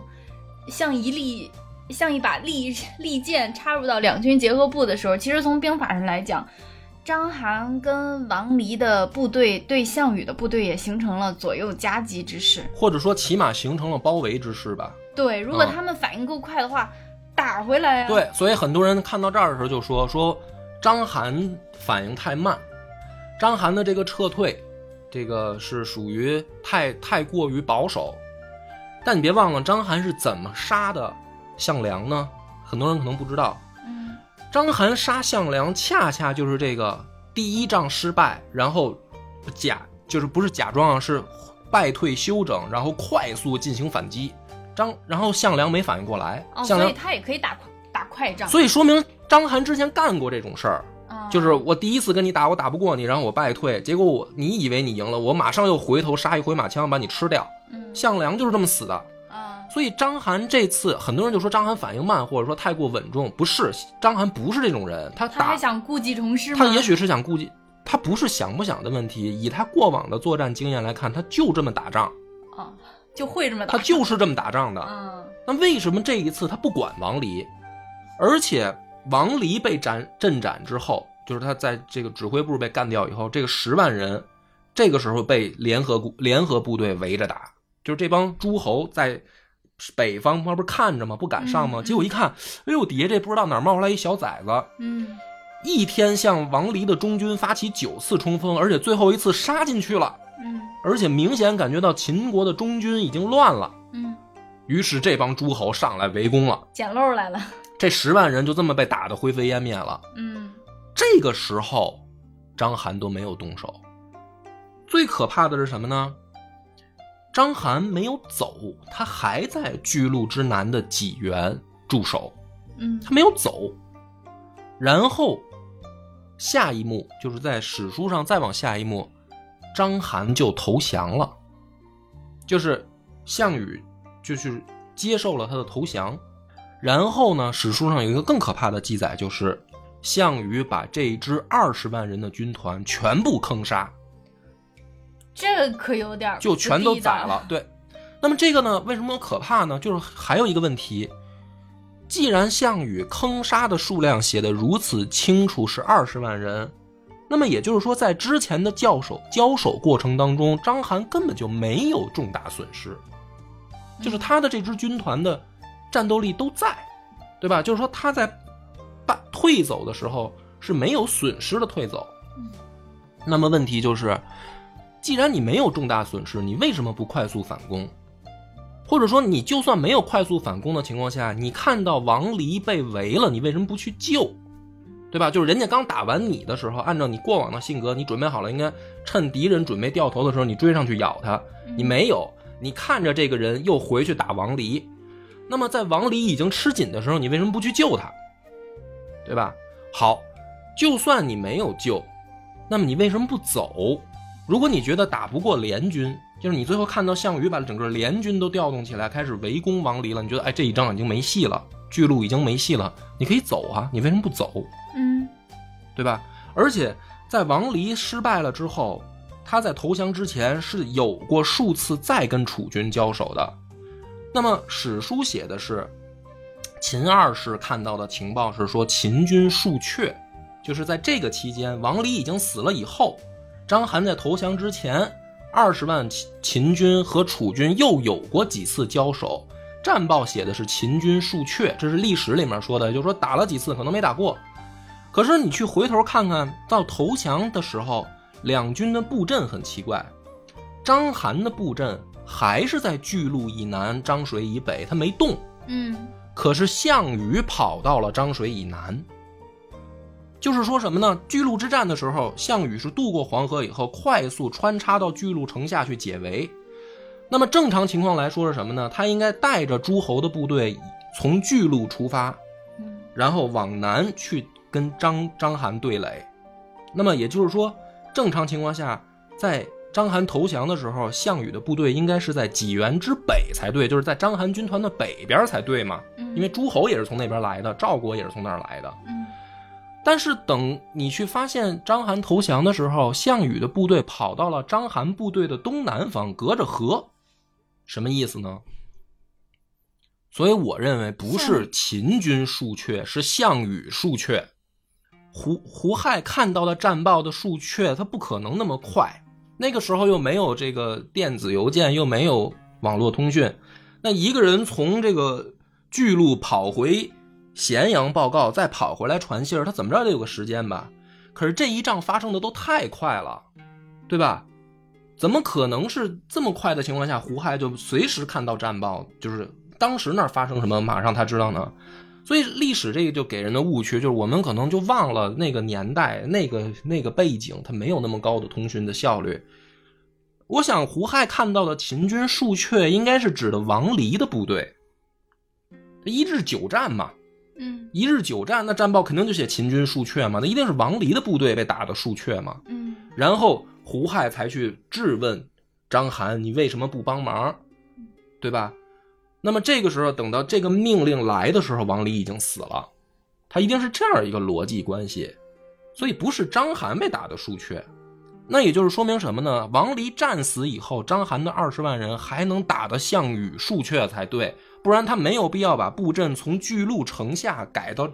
像一粒像一把利利剑插入到两军结合部的时候，其实从兵法上来讲，章邯跟王离的部队对项羽的部队也形成了左右夹击之势。或者说起码形成了包围之势吧。对，如果嗯他们反应够快的话，打回来啊。，对，所以很多人看到这儿的时候就说说章邯反应太慢，章邯的这个撤退，这个是属于太太过于保守。但你别忘了，章邯是怎么杀的项梁呢？很多人可能不知道，嗯章邯杀项梁，恰恰就是这个第一仗失败，然后假就是不是假装啊，是败退休整，然后快速进行反击。张然后项梁没反应过来，哦，项梁所以他也可以打快打快仗。所以说明章邯之前干过这种事儿，啊就是我第一次跟你打，我打不过你，然后我败退，结果我你以为你赢了，我马上又回头杀一回马枪把你吃掉。嗯项梁就是这么死的。啊所以张邯这次很多人就说张邯反应慢，或者说太过稳重，不是张邯不是这种人，他他还打想故技重施吗？他也许是想顾及，他不是想不想的问题，以他过往的作战经验来看，他就这么打仗，啊，就会这么打。他就是这么打仗的。嗯那为什么这一次他不管王离，而且王离被斩阵斩之后，就是他在这个指挥部被干掉以后，这个十万人，这个时候被联合部联合部队围着打，就是这帮诸侯在北方不是看着吗？不敢上吗？结果一看，哎呦，底下这不知道哪儿冒出来一小崽子，嗯一天向王离的中军发起九次冲锋，而且最后一次杀进去了，嗯而且明显感觉到秦国的中军已经乱了。嗯，于是这帮诸侯上来围攻了，捡漏来了。这十万人就这么被打得灰飞烟灭了。嗯这个时候，章邯都没有动手。最可怕的是什么呢？章邯没有走，他还在巨鹿之南的济源驻守，嗯他没有走。然后，下一幕就是在史书上再往下一幕，章邯就投降了，就是项羽就是接受了他的投降。然后呢，史书上有一个更可怕的记载，就是项羽把这一支二十万人的军团全部坑杀，这可有点儿就全都宰了。。对，那么这个呢，为什么可怕呢？就是还有一个问题，既然项羽坑杀的数量写的如此清楚是二十万人，那么也就是说，在之前的交手交手过程当中，章邯根本就没有重大损失，就是他的这支军团的战斗力都在，对吧？就是说他在败退走的时候是没有损失的退走。嗯那么问题就是，既然你没有重大损失，你为什么不快速反攻？或者说，你就算没有快速反攻的情况下，你看到王离被围了，你为什么不去救？对吧？就是人家刚打完你的时候，按照你过往的性格，你准备好了，应该趁敌人准备掉头的时候，你追上去咬他。你没有，你看着这个人又回去打王离，那么在王离已经吃紧的时候，你为什么不去救他？对吧？好，就算你没有救，那么你为什么不走？如果你觉得打不过联军，就是你最后看到项羽把整个联军都调动起来，开始围攻王离了，你觉得哎这一仗已经没戏了，巨鹿已经没戏了，你可以走啊，你为什么不走？嗯对吧？而且在王离失败了之后，他在投降之前是有过数次再跟楚军交手的。那么史书写的是，秦二世看到的情报是说秦军数阙，就是在这个期间，王离已经死了以后，章邯在投降之前，二十万秦秦军和楚军又有过几次交手。战报写的是秦军数阙，这是历史里面说的，就是说打了几次，可能没打过。可是你去回头看看到投降的时候，两军的布阵很奇怪，章邯的布阵还是在巨鹿以南、漳水以北，他没动。嗯可是项羽跑到了漳水以南，就是说什么呢？巨鹿之战的时候，项羽是渡过黄河以后，快速穿插到巨鹿城下去解围。那么正常情况来说是什么呢？他应该带着诸侯的部队从巨鹿出发，嗯然后往南去跟章章邯对垒。那么也就是说，正常情况下，在章邯投降的时候，项羽的部队应该是在济源之北才对，就是在章邯军团的北边才对嘛。嗯，因为诸侯也是从那边来的，赵国也是从那儿来的。嗯但是等你去发现章邯投降的时候，项羽的部队跑到了章邯部队的东南方，隔着河，什么意思呢？所以我认为不是秦军数阙，是项羽数阙。胡胡亥看到的战报的数阙，他不可能那么快。那个时候又没有这个电子邮件，又没有网络通讯，那一个人从这个巨鹿跑回咸阳报告，再跑回来传信儿，他怎么着得有个时间吧？可是这一仗发生的都太快了，对吧？怎么可能是这么快的情况下，胡亥就随时看到战报，就是当时那儿发生什么，马上他知道呢？所以历史这个就给人的误区，就是我们可能就忘了那个年代、那个那个背景，它没有那么高的通讯的效率。我想胡亥看到的秦军数阙，应该是指的王离的部队。一日九战嘛，嗯一日久战，那战报肯定就写秦军数阙嘛，那一定是王离的部队被打的数阙嘛。嗯然后胡亥才去质问章邯：“你为什么不帮忙？对吧？”那么这个时候，等到这个命令来的时候，王离已经死了，他一定是这样一个逻辑关系，所以不是章邯被打的数阙，那也就是说明什么呢？王离战死以后，章邯的二十万人还能打得项羽数阙才对，不然他没有必要把布阵从巨鹿城下改到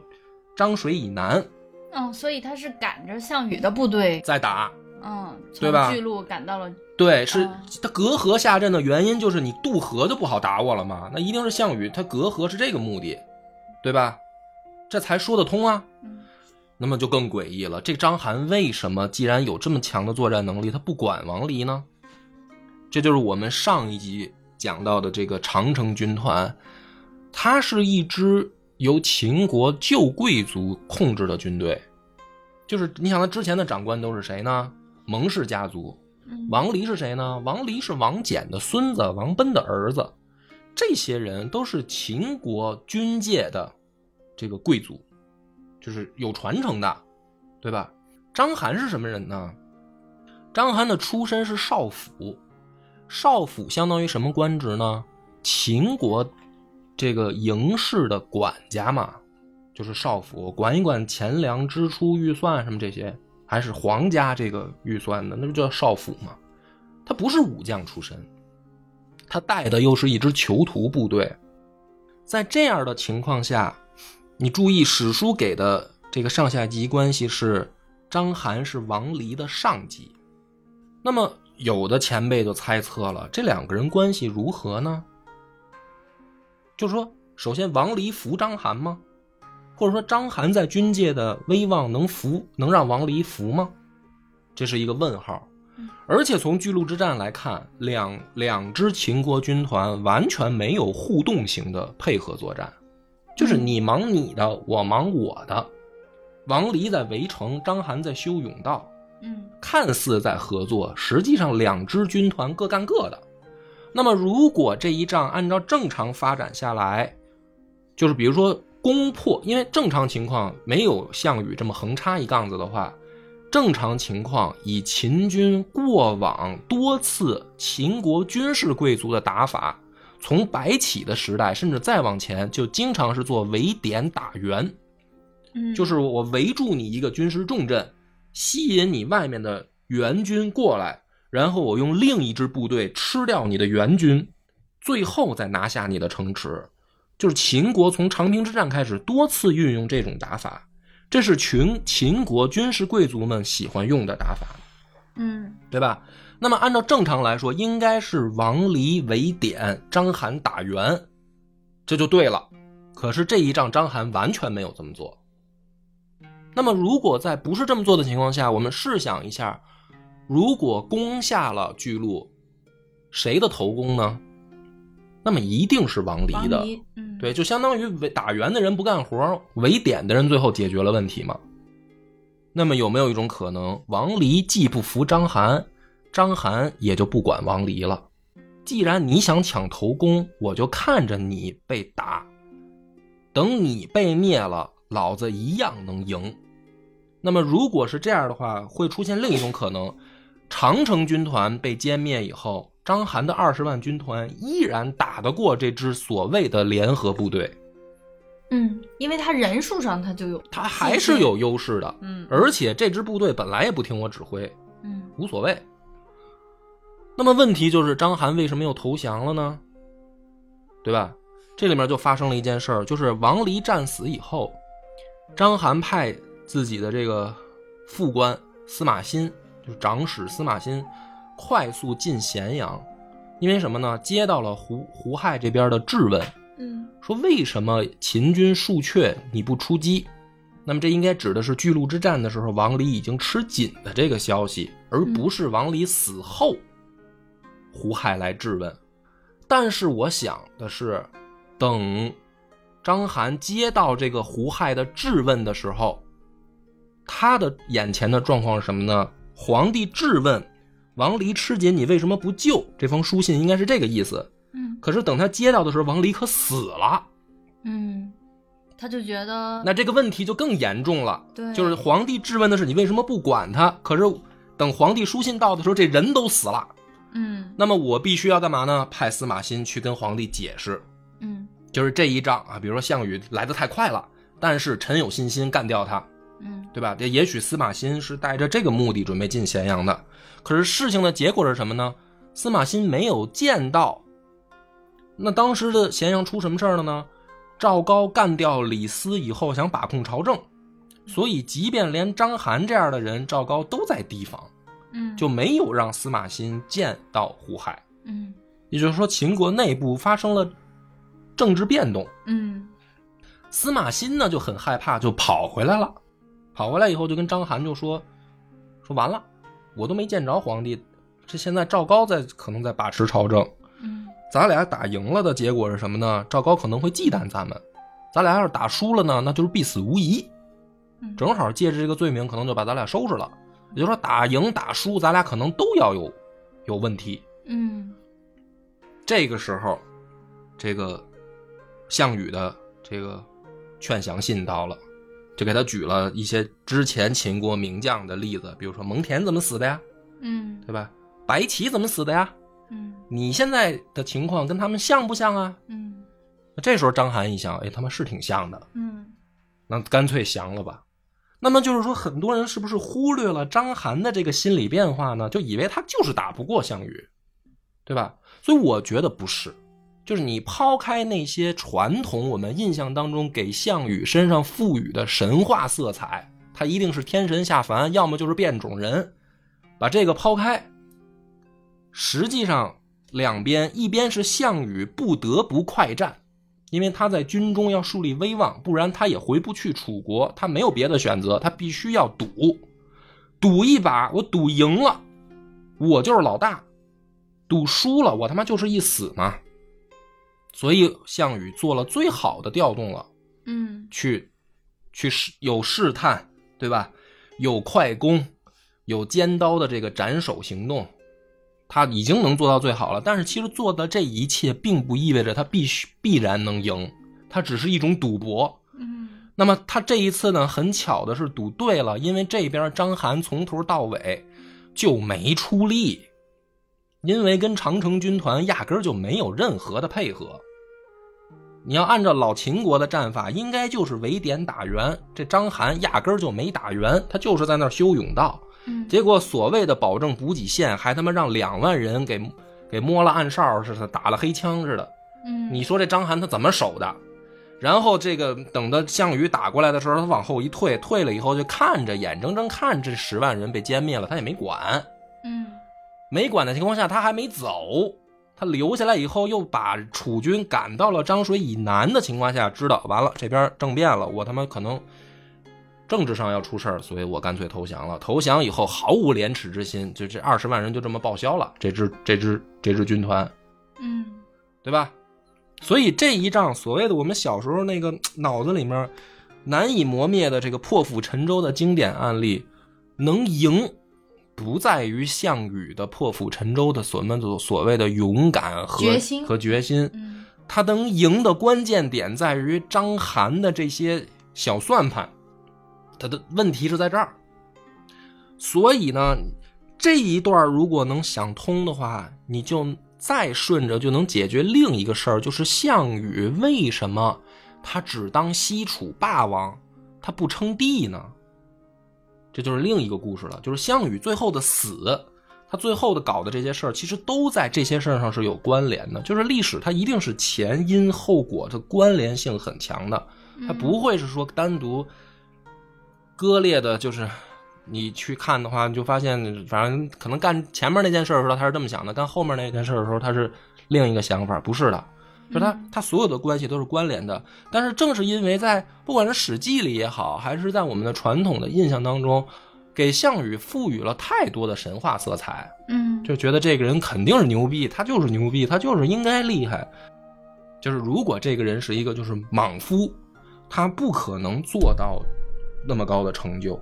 漳水以南哦，所以他是赶着项羽的部队，在打。嗯，对吧从巨鹿赶到了，对，是哦他隔河下阵的原因，就是你渡河就不好打我了嘛。那一定是项羽他隔河是这个目的，对吧？这才说得通啊。嗯那么就更诡异了，这章邯为什么既然有这么强的作战能力，他不管王离呢？这就是我们上一集讲到的这个长城军团，它是一支由秦国旧贵族控制的军队。就是你想，他之前的长官都是谁呢？蒙氏家族。嗯王离是谁呢？王离是王翦的孙子，王贲的儿子。这些人都是秦国军界的这个贵族，就是有传承的，对吧？章邯是什么人呢？章邯的出身是少府，少府相当于什么官职呢？秦国这个营氏的管家嘛，就是少府，管一管钱粮支出预算什么这些，还是皇家这个预算的，那不叫少府吗？他不是武将出身，他带的又是一支囚徒部队，在这样的情况下，你注意史书给的这个上下级关系是章邯是王离的上级，那么有的前辈就猜测了，这两个人关系如何呢？就是说，首先王离服章邯吗？或者说章邯在军界的威望能服能让王离服吗？这是一个问号。而且从巨鹿之战来看，两两支秦国军团完全没有互动型的配合作战，就是你忙你的，我忙我的。王离在围城，章邯在修甬道，嗯看似在合作，实际上两支军团各干各的。那么，如果这一仗按照正常发展下来，就是比如说攻破，因为正常情况没有项羽这么横插一杠子的话，正常情况以秦军过往多次秦国军事贵族的打法，从白起的时代甚至再往前，就经常是做围点打援。嗯，就是我围住你一个军事重镇，吸引你外面的援军过来，然后我用另一支部队吃掉你的援军，最后再拿下你的城池。就是秦国从长平之战开始多次运用这种打法，这是秦秦国军事贵族们喜欢用的打法，嗯对吧？那么按照正常来说，应该是王离围点，章邯打援，这就对了。可是这一仗章邯完全没有这么做。那么，如果在不是这么做的情况下，我们试想一下，如果攻下了巨鹿，谁的头功呢？那么一定是王离的。离，嗯，对，就相当于围打援的人不干活，围点的人最后解决了问题嘛。那么有没有一种可能，王离既不服章邯，章邯也就不管王离了？既然你想抢头功，我就看着你被打，等你被灭了，老子一样能赢。那么如果是这样的话，会出现另一种可能：长城军团被歼灭以后，章邯的二十万军团依然打得过这支所谓的联合部队。嗯，因为他人数上他就有，他还是有优势的，嗯而且这支部队本来也不听我指挥，嗯无所谓。那么问题就是章邯为什么又投降了呢？对吧？这里面就发生了一件事儿，就是王离战死以后，章邯派自己的这个副官司马欣，就是长史司马欣，快速进咸阳，因为什么呢？接到了胡胡亥这边的质问，嗯说为什么秦军数阙你不出击？那么这应该指的是巨鹿之战的时候王离已经吃紧的这个消息，而不是王离死后胡亥来质问。但是我想的是，等章邯接到这个胡亥的质问的时候，他的眼前的状况是什么呢？皇帝质问王离吃紧，你为什么不救？这封书信应该是这个意思。嗯可是等他接到的时候，王离可死了，嗯，他就觉得那这个问题就更严重了。对就是皇帝质问的是你为什么不管他？可是等皇帝书信到的时候，这人都死了。嗯那么我必须要干嘛呢？派司马欣去跟皇帝解释，嗯就是这一仗啊，比如说项羽来的太快了，但是臣有信心干掉他，嗯对吧？也也许司马欣是带着这个目的准备进咸阳的，可是事情的结果是什么呢？司马欣没有见到。那当时的咸阳出什么事儿了呢？赵高干掉李斯以后，想把控朝政，所以即便连章邯这样的人，赵高都在提防，嗯，就没有让司马欣见到胡亥。嗯也就是说，秦国内部发生了政治变动，嗯司马欣呢就很害怕，就跑回来了。跑回来以后，就跟章邯就说：“说完了，我都没见着皇帝，这现在赵高在可能在把持朝政，嗯咱俩打赢了的结果是什么呢？赵高可能会忌惮咱们，咱俩要是打输了呢，那就是必死无疑。嗯正好借着这个罪名，可能就把咱俩收拾了。也就是说，打赢打输，咱俩可能都要有有问题。嗯这个时候，这个项羽的这个劝降信到了，就给他举了一些之前秦国名将的例子，比如说蒙恬怎么死的呀，嗯对吧？白起怎么死的呀？嗯你现在的情况跟他们像不像啊？嗯这时候章邯一想，哎，他妈是挺像的，嗯那干脆降了吧。那么就是说，很多人是不是忽略了章邯的这个心理变化呢？就以为他就是打不过项羽，对吧？所以我觉得不是，就是你抛开那些传统我们印象当中给项羽身上赋予的神话色彩，他一定是天神下凡，要么就是变种人，把这个抛开。实际上，两边一边是项羽不得不快战，因为他在军中要树立威望，不然他也回不去楚国，他没有别的选择，他必须要赌，赌一把，我赌赢了，我就是老大；赌输了，我他妈就是一死嘛。所以项羽做了最好的调动了，嗯去去试有试探，对吧？有快攻，有尖刀的这个斩首行动，他已经能做到最好了。但是其实做的这一切，并不意味着他必须必然能赢，他只是一种赌博。嗯那么他这一次呢，很巧的是赌对了，因为这边章邯从头到尾就没出力，因为跟长城军团压根儿就没有任何的配合。你要按照老秦国的战法，应该就是围点打援，这章邯压根儿就没打援，他就是在那儿修甬道。嗯结果所谓的保证补给线，还他妈让两万人给给摸了暗哨似的，打了黑枪似的。嗯，你说这章邯他怎么守的？然后这个等到项羽打过来的时候，他往后一退，退了以后就看着，眼睁睁看这十万人被歼灭了，他也没管，嗯没管的情况下，他还没走，他留下来以后又把楚军赶到了漳水以南的情况下，知道完了这边政变了，我他妈可能政治上要出事儿，所以我干脆投降了。投降以后毫无廉耻之心，就这二十万人就这么报销了，这支这支这支军团。嗯对吧？所以这一仗，所谓的我们小时候那个脑子里面难以磨灭的这个破釜沉舟的经典案例，能赢，不在于项羽的破釜沉舟的所们所所谓的勇敢和决心和决心，嗯他能赢的关键点在于章邯的这些小算盘，他的问题是在这儿。所以呢，这一段如果能想通的话，你就再顺着就能解决另一个事儿，就是项羽为什么他只当西楚霸王，他不称帝呢？这就是另一个故事了。就是项羽最后的死，他最后的搞的这些事儿，其实都在这些事儿上是有关联的。就是历史它一定是前因后果的关联性很强的，它不会是说单独割裂的，就是。你去看的话，你就发现，反正可能干前面那件事的时候他是这么想的，干后面那件事的时候他是另一个想法，不是的，就他他所有的关系都是关联的。但是正是因为在不管是《史记》里也好，还是在我们的传统的印象当中，给项羽赋予了太多的神话色彩，嗯，就觉得这个人肯定是牛逼，他就是牛逼，他就是应该厉害。就是如果这个人是一个就是莽夫，他不可能做到那么高的成就。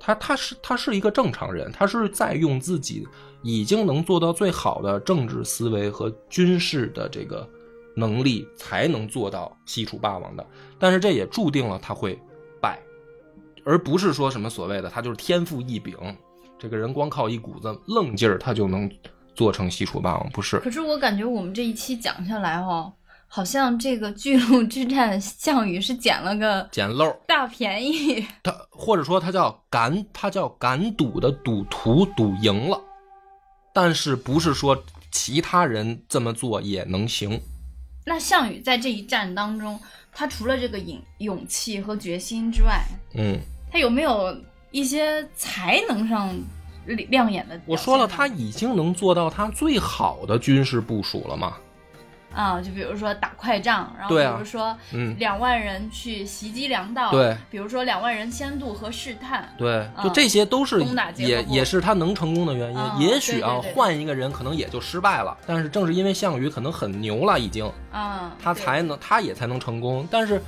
他他是他是一个正常人，他是在用自己已经能做到最好的政治思维和军事的这个能力，才能做到西楚霸王的。但是这也注定了他会败，而不是说什么所谓的他就是天赋异禀，这个人光靠一股子愣劲儿他就能做成西楚霸王，不是。可是我感觉我们这一期讲下来哦。好像这个巨鹿之战，项羽是捡了个捡漏大便宜。他或者说他叫敢，他叫敢赌的赌徒赌赢了，但是不是说其他人这么做也能行？那项羽在这一战当中，他除了这个勇勇气和决心之外，嗯，他有没有一些才能上亮眼的？我说了，他已经能做到他最好的军事部署了吗？啊，就比如说打快仗，然后比如说，嗯，两万人去袭击粮道，对，比如说两万人先渡和试探，对，就这些都是也也是他能成功的原因。也许啊，换一个人可能也就失败了，但是正是因为项羽可能很牛了，已经，啊，他才能他也才能成功。但是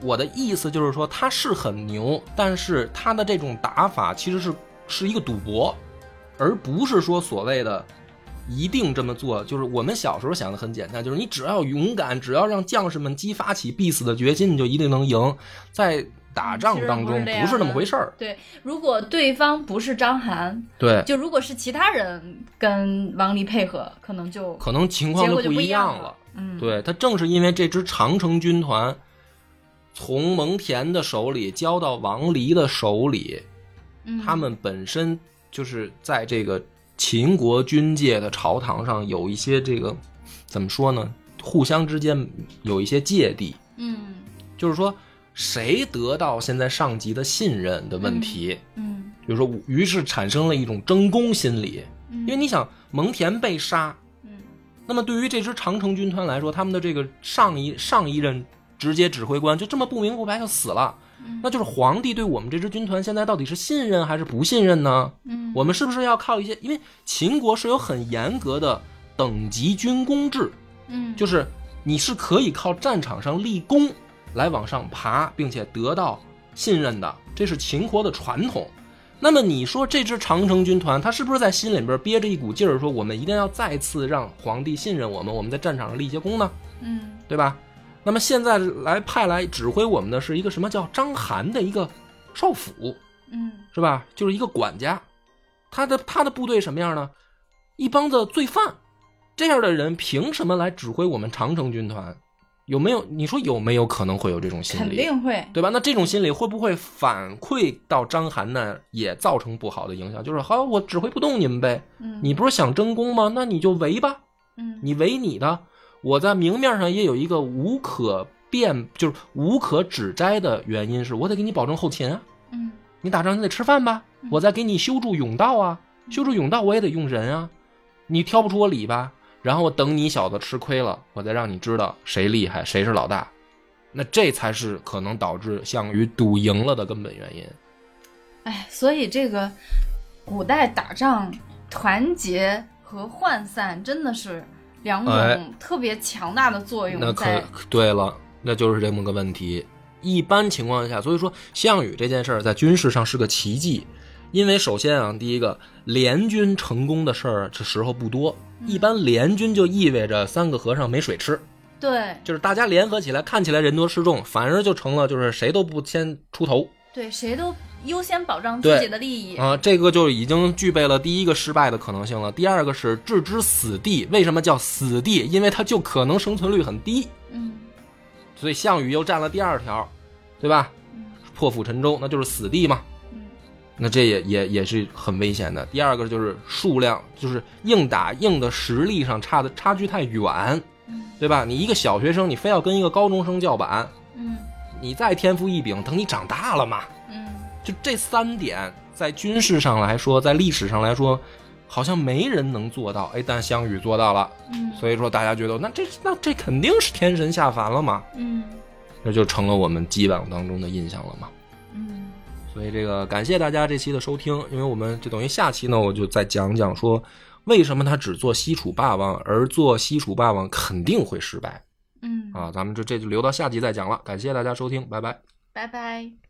我的意思就是说，他是很牛，但是他的这种打法其实是是一个赌博，而不是说所谓的。一定这么做，就是我们小时候想的很简单，就是你只要勇敢，只要让将士们激发起必死的决心，你就一定能赢。在打仗当中不是那么回事儿。对，如果对方不是章邯，对，就如果是其他人跟王离配合，可能就可能情况就不一样了。嗯，对他正是因为这支长城军团从蒙恬的手里交到王离的手里，他们本身就是在这个。秦国军界的朝堂上有一些这个，怎么说呢？互相之间有一些芥蒂，嗯，就是说谁得到现在上级的信任的问题，嗯，比如说，于是产生了一种争功心理，因为你想蒙恬被杀，嗯，那么对于这支长城军团来说，他们的这个上一上一任直接指挥官就这么不明不白就死了。那就是皇帝对我们这支军团现在到底是信任还是不信任呢？嗯，我们是不是要靠一些？因为秦国是有很严格的等级军功制，嗯，就是你是可以靠战场上立功来往上爬，并且得到信任的，这是秦国的传统。那么你说这支长城军团，他是不是在心里边憋着一股劲儿，说我们一定要再次让皇帝信任我们，我们在战场上立些功呢？嗯，对吧？那么现在来派来指挥我们的是一个什么叫章邯的一个少府，嗯，是吧？就是一个管家，他的他的部队什么样呢？一帮子罪犯，这样的人凭什么来指挥我们长城军团？有没有？你说有没有可能会有这种心理？肯定会，对吧？那这种心理会不会反馈到章邯那儿，也造成不好的影响？就是好，我指挥不动你们呗。嗯，你不是想争功吗？那你就围吧。嗯，你围你的。我在明面上也有一个无可辩，就是无可指摘的原因，是我得给你保证后勤啊。嗯，你打仗你得吃饭吧？我再给你修筑甬道啊，修筑甬道我也得用人啊。你挑不出我理吧？然后我等你小子吃亏了，我再让你知道谁厉害，谁是老大。那这才是可能导致项羽赌赢了的根本原因。哎，所以这个古代打仗，团结和涣散真的是。两种特别强大的作用，那可对了，那就是这么个问题。一般情况下，所以说项羽这件事儿在军事上是个奇迹，因为首先啊，第一个联军成功的事儿这时候不多，一般联军就意味着三个和尚没水吃，对，就是大家联合起来，看起来人多势众，反而就成了就是谁都不先出头，对，谁都。优先保障自己的利益啊，这个就已经具备了第一个失败的可能性了。第二个是置之死地，为什么叫死地？因为它就可能生存率很低。嗯，所以项羽又占了第二条，对吧？破釜沉舟，那就是死地嘛。嗯那这也也也是很危险的。第二个就是数量，就是硬打硬的实力上差的差距太远，嗯对吧？你一个小学生，你非要跟一个高中生叫板，嗯你再天赋异禀，等你长大了嘛。嗯就这三点，在军事上来说，在历史上来说，好像没人能做到。哎，但项羽做到了，嗯所以说大家觉得那这那这肯定是天神下凡了嘛，嗯那就成了我们基本当中的印象了嘛。嗯所以这个感谢大家这期的收听，因为我们就等于下期呢，我就再讲讲说为什么他只做西楚霸王，而做西楚霸王肯定会失败嗯，啊！咱们就这就留到下集再讲了。感谢大家收听，拜拜。拜拜。